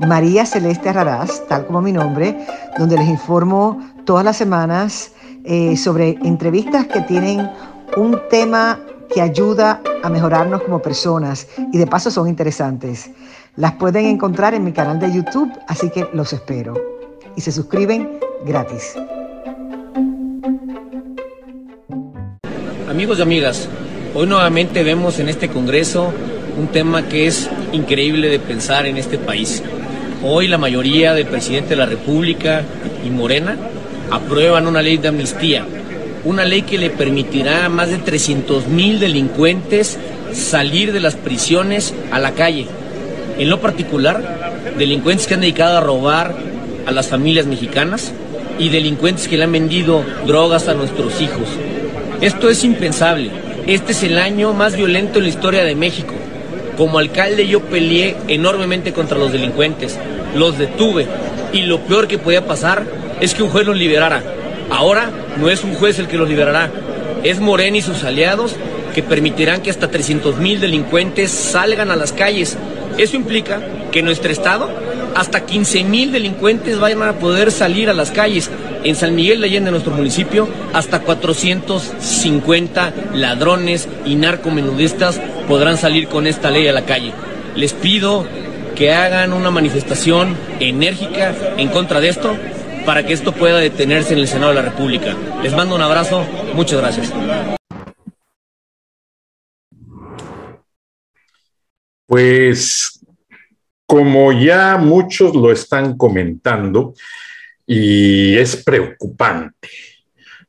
María Celeste Raraz, tal como mi nombre, donde les informo todas las semanas eh, sobre entrevistas que tienen un tema que ayuda a mejorarnos como personas y de paso son interesantes. Las pueden encontrar en mi canal de YouTube, así que los espero. Y se suscriben gratis. Amigos y amigas, hoy nuevamente vemos en este Congreso un tema que es increíble de pensar en este país. Hoy la mayoría del presidente de la República y Morena aprueban una ley de amnistía, una ley que le permitirá a más de 300 mil delincuentes salir de las prisiones a la calle. En lo particular, delincuentes que han dedicado a robar a las familias mexicanas y delincuentes que le han vendido drogas a nuestros hijos. Esto es impensable. Este es el año más violento en la historia de México. Como alcalde yo peleé enormemente contra los delincuentes, los detuve y lo peor que podía pasar es que un juez los liberara. Ahora no es un juez el que los liberará, es Morena y sus aliados que permitirán que hasta 300 mil delincuentes salgan a las calles. Eso implica que en nuestro estado hasta 15 mil delincuentes vayan a poder salir a las calles. En San Miguel de Allende, nuestro municipio, hasta 450 ladrones y narcomenudistas podrán salir con esta ley a la calle. Les pido que hagan una manifestación enérgica en contra de esto para que esto pueda detenerse en el Senado de la República. Les mando un abrazo, muchas gracias. Pues como ya muchos lo están comentando, y es preocupante,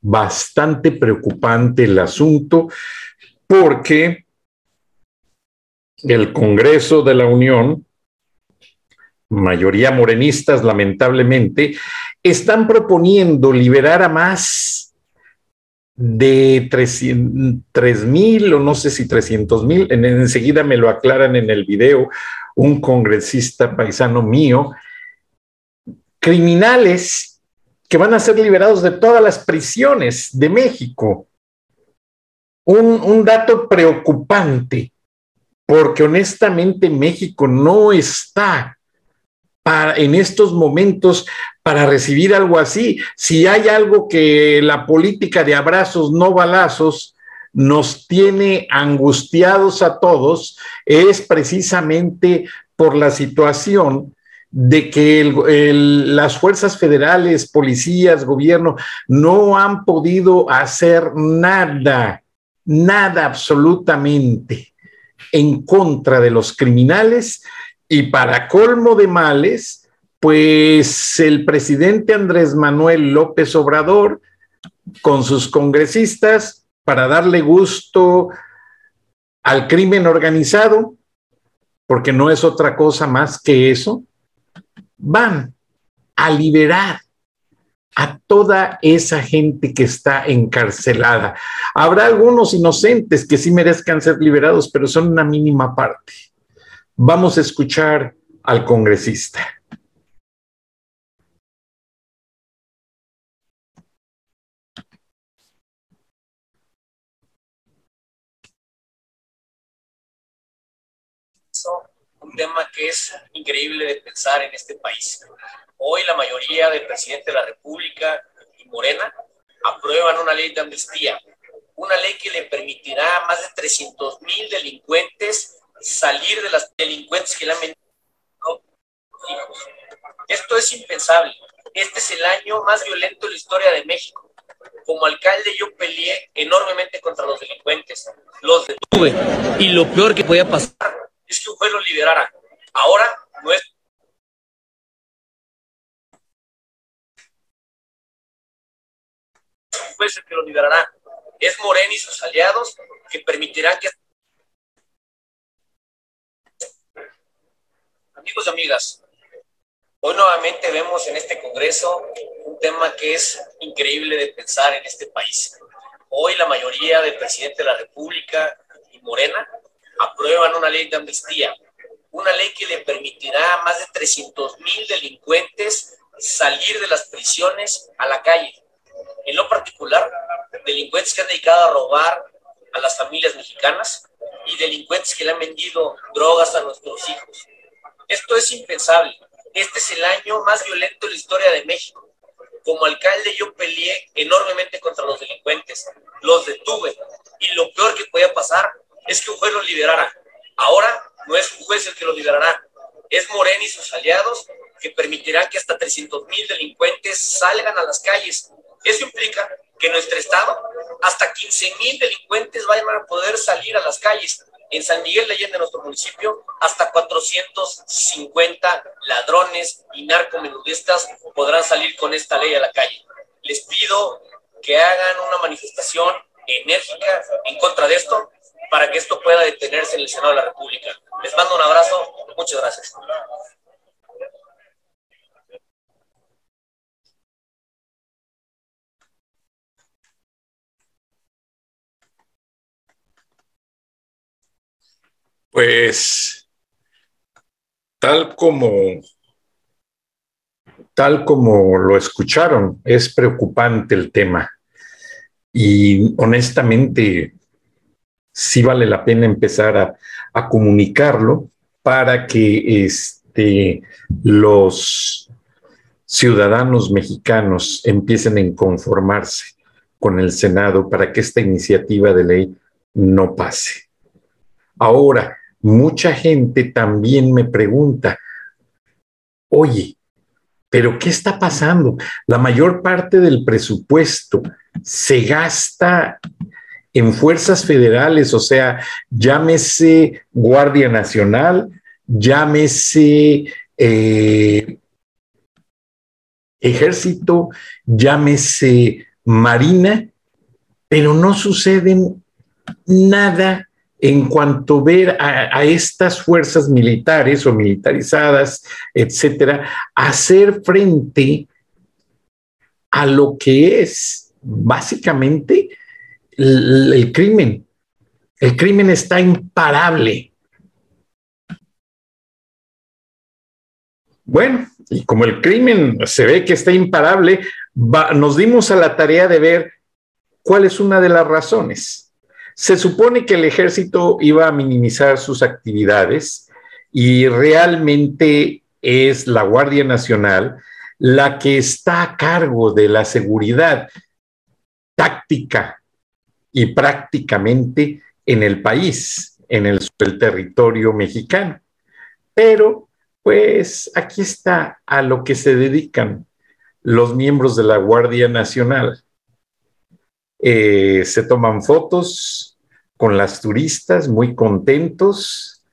bastante preocupante el asunto, porque el Congreso de la Unión, mayoría morenistas lamentablemente, están proponiendo liberar a más de 3 mil o no sé si 300 mil, enseguida me lo aclaran en el video un congresista paisano mío, criminales que van a ser liberados de todas las prisiones de México. Un dato preocupante porque honestamente México no está en estos momentos para recibir algo así. Si hay algo que la política de abrazos, no balazos, nos tiene angustiados a todos, es precisamente por la situación de que las fuerzas federales, policías, gobierno, no han podido hacer nada, nada absolutamente en contra de los criminales y para colmo de males, pues el presidente Andrés Manuel López Obrador con sus congresistas para darle gusto al crimen organizado, porque no es otra cosa más que eso, van a liberar a toda esa gente que está encarcelada. Habrá algunos inocentes que sí merezcan ser liberados, pero son una mínima parte. Vamos a escuchar al congresista. Un tema que es increíble de pensar en este país. Hoy la mayoría del presidente de la República y Morena aprueban una ley de amnistía, una ley que le permitirá a más de 300 mil delincuentes salir de las delincuentes que le han vendido. Esto es impensable. Este es el año más violento en la historia de México. Como alcalde yo peleé enormemente contra los delincuentes, los detuve y lo peor que podía pasar es que un juez los liberara. Ahora no es juez el que lo liberará. Es Morena y sus aliados que permitirán que... Amigos y amigas, Hoy nuevamente vemos en este Congreso un tema que es increíble de pensar en este país. Hoy la mayoría del presidente de la República y Morena aprueban una ley de amnistía, una ley que le permitirá a más de 300 mil delincuentes salir de las prisiones a la calle. En lo particular, delincuentes que han dedicado a robar a las familias mexicanas y delincuentes que le han vendido drogas a nuestros hijos. Esto es impensable. Este es el año más violento de la historia de México. Como alcalde yo peleé enormemente contra los delincuentes, los detuve y lo peor que podía pasar es que un juez los liberara. Ahora no es un juez el que los liberará, es Morena y sus aliados que permitirán que hasta 300 mil delincuentes salgan a las calles. Eso implica que en nuestro estado hasta 15 mil delincuentes vayan a poder salir a las calles. En San Miguel de Allende, nuestro municipio, hasta 450 ladrones y narcomenudistas podrán salir con esta ley a la calle. Les pido que hagan una manifestación enérgica en contra de esto para que esto pueda detenerse en el Senado de la República. Les mando un abrazo. Muchas gracias. Pues tal como tal como lo escucharon, es preocupante el tema. Y honestamente, sí vale la pena empezar a, comunicarlo para que este, los ciudadanos mexicanos empiecen a inconformarse con el Senado para que esta iniciativa de ley no pase. Ahora, mucha gente también me pregunta, oye, pero ¿qué está pasando? La mayor parte del presupuesto se gasta en fuerzas federales, o sea, llámese Guardia Nacional, llámese eh, Ejército, llámese Marina, pero no suceden nada en cuanto ver a, estas fuerzas militares o militarizadas, etcétera, hacer frente a lo que es básicamente el, el crimen. El crimen está imparable. Bueno, y como el crimen se ve que está imparable, nos dimos a la tarea de ver cuál es una de las razones. Se supone que el ejército iba a minimizar sus actividades y realmente es la Guardia Nacional la que está a cargo de la seguridad táctica y prácticamente en el país, en el, territorio mexicano. Pero, pues aquí está a lo que se dedican los miembros de la Guardia Nacional eh, se toman fotos con las turistas muy contentos.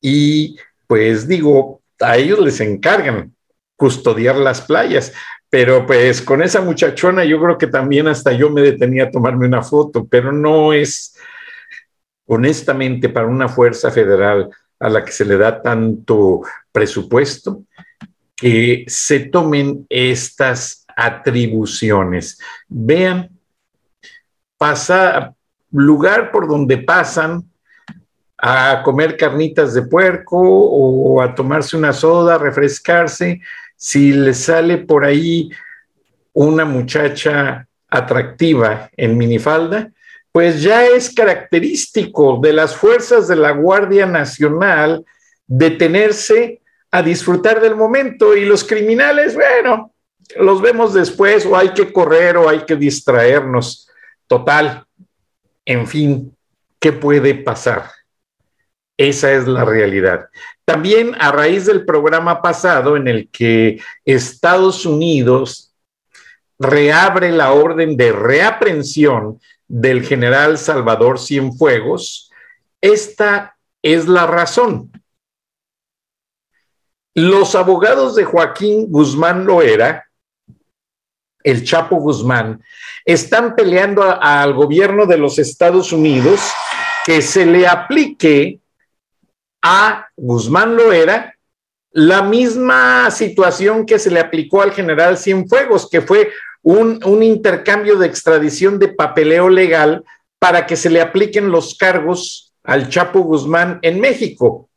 Y pues digo, a ellos les encargan custodiar las playas, pero pues con esa muchachona yo creo que también hasta yo me detenía a tomarme una foto, pero no es honestamente para una fuerza federal a la que se le da tanto presupuesto, que se tomen estas atribuciones. Vean pasa, lugar por donde pasan a comer carnitas de puerco o a tomarse una soda, refrescarse, si les sale por ahí una muchacha atractiva en minifalda, pues ya es característico de las fuerzas de la Guardia Nacional detenerse a disfrutar del momento y los criminales, bueno, los vemos después o hay que correr o hay que distraernos. Total, en fin, ¿qué puede pasar? Esa es la realidad. También a raíz del programa pasado en el que Estados Unidos reabre la orden de reaprensión del general Salvador Cienfuegos, esta es la razón. Los abogados de Joaquín Guzmán Loera el Chapo Guzmán, están peleando al gobierno de los Estados Unidos que se le aplique a Guzmán Loera la misma situación que se le aplicó al general Cienfuegos, que fue un, un intercambio de extradición de papeleo legal para que se le apliquen los cargos al Chapo Guzmán en México.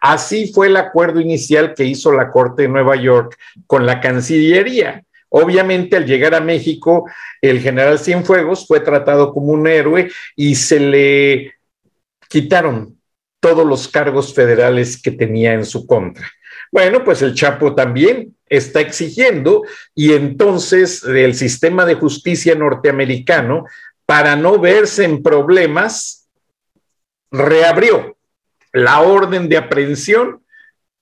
Así fue el acuerdo inicial que hizo la Corte de Nueva York con la Cancillería. Obviamente, al llegar a México, el general Cienfuegos fue tratado como un héroe y se le quitaron todos los cargos federales que tenía en su contra. Bueno, pues el Chapo también está exigiendo y entonces el sistema de justicia norteamericano, para no verse en problemas, reabrió la orden de aprehensión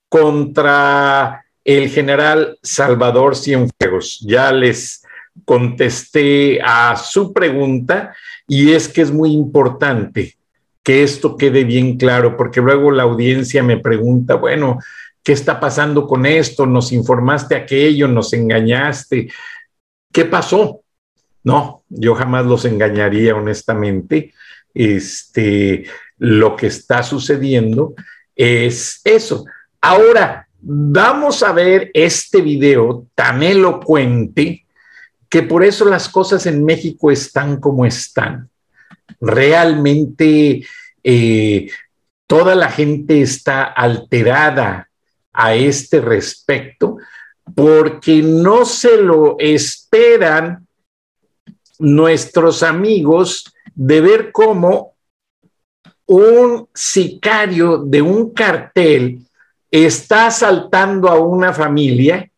contra el general Salvador Cienfuegos. Ya les contesté a su pregunta y es que es muy importante que esto quede bien claro, porque luego la audiencia me pregunta, bueno, ¿qué está pasando con esto? ¿Nos informaste aquello? ¿Nos engañaste? ¿Qué pasó? No, yo jamás los engañaría, honestamente. Este, lo que está sucediendo es eso. Ahora, vamos a ver este video tan elocuente que por eso las cosas en México están como están. Realmente eh, toda la gente está alterada a este respecto porque no se lo esperan nuestros amigos de ver cómo un sicario de un cartel está asaltando a una familia,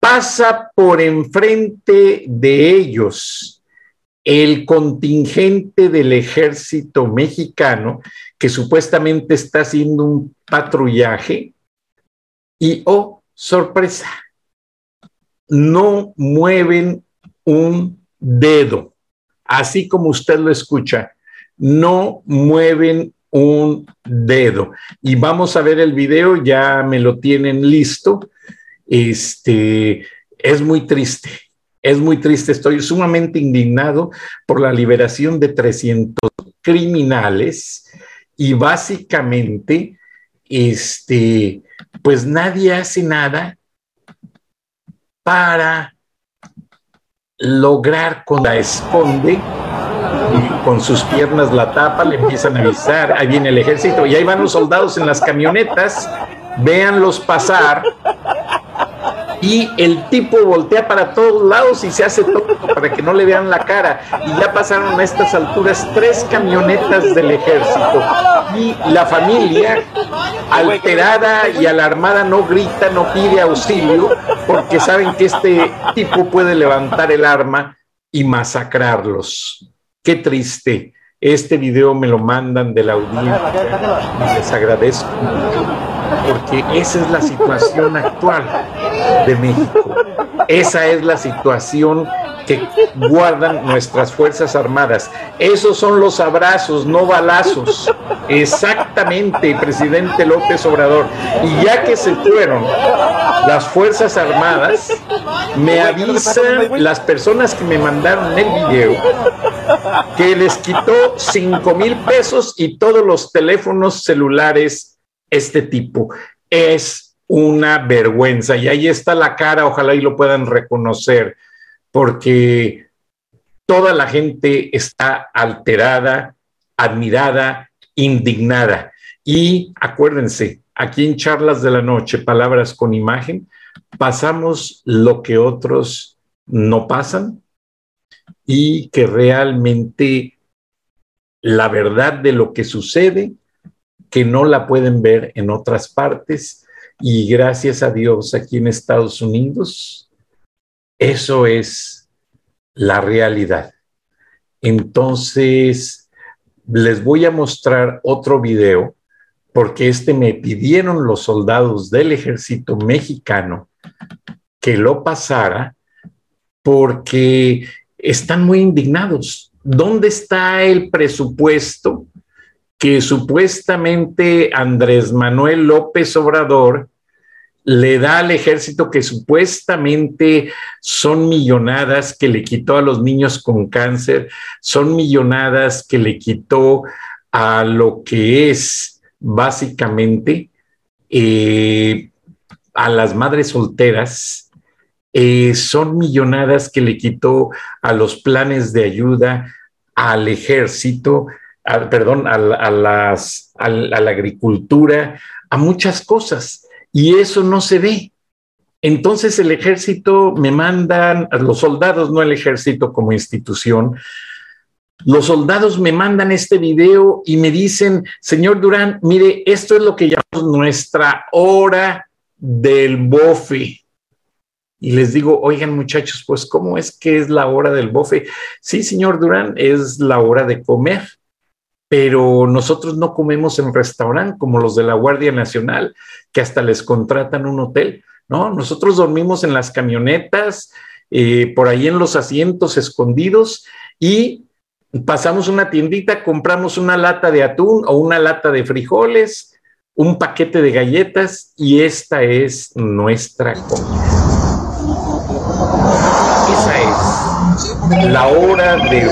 pasa por enfrente de ellos el contingente del ejército mexicano que supuestamente está haciendo un patrullaje y, oh, sorpresa, no mueven un dedo, así como usted lo escucha, no mueven un dedo. Y vamos a ver el video, ya me lo tienen listo. Este es muy triste, es muy triste. Estoy sumamente indignado por la liberación de 300 criminales y básicamente, este, pues nadie hace nada para lograr con la esconde y con sus piernas la tapa, le empiezan a avisar, ahí viene el ejército, y ahí van los soldados en las camionetas, véanlos pasar, y el tipo voltea para todos lados y se hace todo para que no le vean la cara. Y ya pasaron a estas alturas tres camionetas del ejército. Y la familia, alterada y alarmada, no grita, no pide auxilio, porque saben que este tipo puede levantar el arma y masacrarlos. Qué triste. Este video me lo mandan de la audiencia les agradezco porque esa es la situación actual de México. Esa es la situación que guardan nuestras Fuerzas Armadas. Esos son los abrazos, no balazos. Exactamente, presidente López Obrador. Y ya que se fueron las Fuerzas Armadas, me avisan las personas que me mandaron el video que les quitó 5 mil pesos y todos los teléfonos celulares este tipo. Es una vergüenza y ahí está la cara, ojalá y lo puedan reconocer, porque toda la gente está alterada, admirada, indignada. Y acuérdense, aquí en Charlas de la Noche, Palabras con Imagen, pasamos lo que otros no pasan y que realmente la verdad de lo que sucede, que no la pueden ver en otras partes y gracias a Dios aquí en Estados Unidos, eso es la realidad. Entonces, les voy a mostrar otro video porque este me pidieron los soldados del ejército mexicano que lo pasara porque están muy indignados. ¿Dónde está el presupuesto que supuestamente Andrés Manuel López Obrador le da al ejército que supuestamente son millonadas que le quitó a los niños con cáncer, son millonadas que le quitó a lo que es básicamente eh, a las madres solteras eh, son millonadas que le quitó a los planes de ayuda al ejército, perdón, a, las, a la agricultura, a muchas cosas. Y eso no se ve. Entonces el ejército me mandan, los soldados, no el ejército como institución, los soldados me mandan este video y me dicen, señor Durán, mire, esto es lo que llamamos nuestra hora del bofe. Y les digo, oigan muchachos, pues ¿cómo es que es la hora del bofe? Sí, señor Durán, es la hora de comer, pero nosotros no comemos en restaurante como los de la Guardia Nacional, que hasta les contratan un hotel. No, nosotros dormimos en las camionetas, eh, por ahí en los asientos escondidos y pasamos una tiendita, compramos una lata de atún o una lata de frijoles, un paquete de galletas y esta es nuestra comida. Esa es la hora de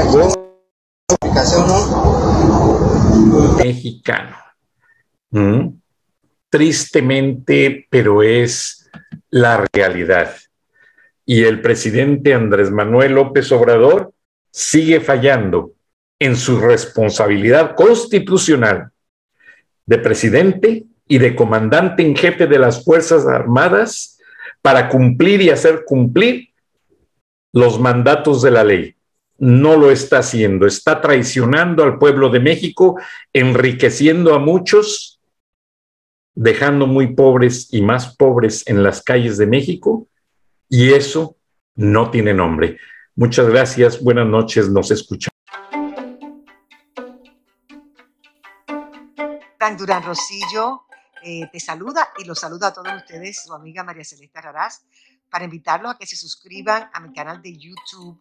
mexicano. ¿Mm? Tristemente, pero es la realidad. Y el presidente Andrés Manuel López Obrador sigue fallando en su responsabilidad constitucional de presidente y de comandante en jefe de las Fuerzas Armadas para cumplir y hacer cumplir los mandatos de la ley. No lo está haciendo, está traicionando al pueblo de México, enriqueciendo a muchos dejando muy pobres y más pobres en las calles de México, y eso no tiene nombre. Muchas gracias, buenas noches, nos escuchamos. Durán Rosillo eh, te saluda y los saluda a todos ustedes, su amiga María Celeste Arrarás, para invitarlos a que se suscriban a mi canal de YouTube,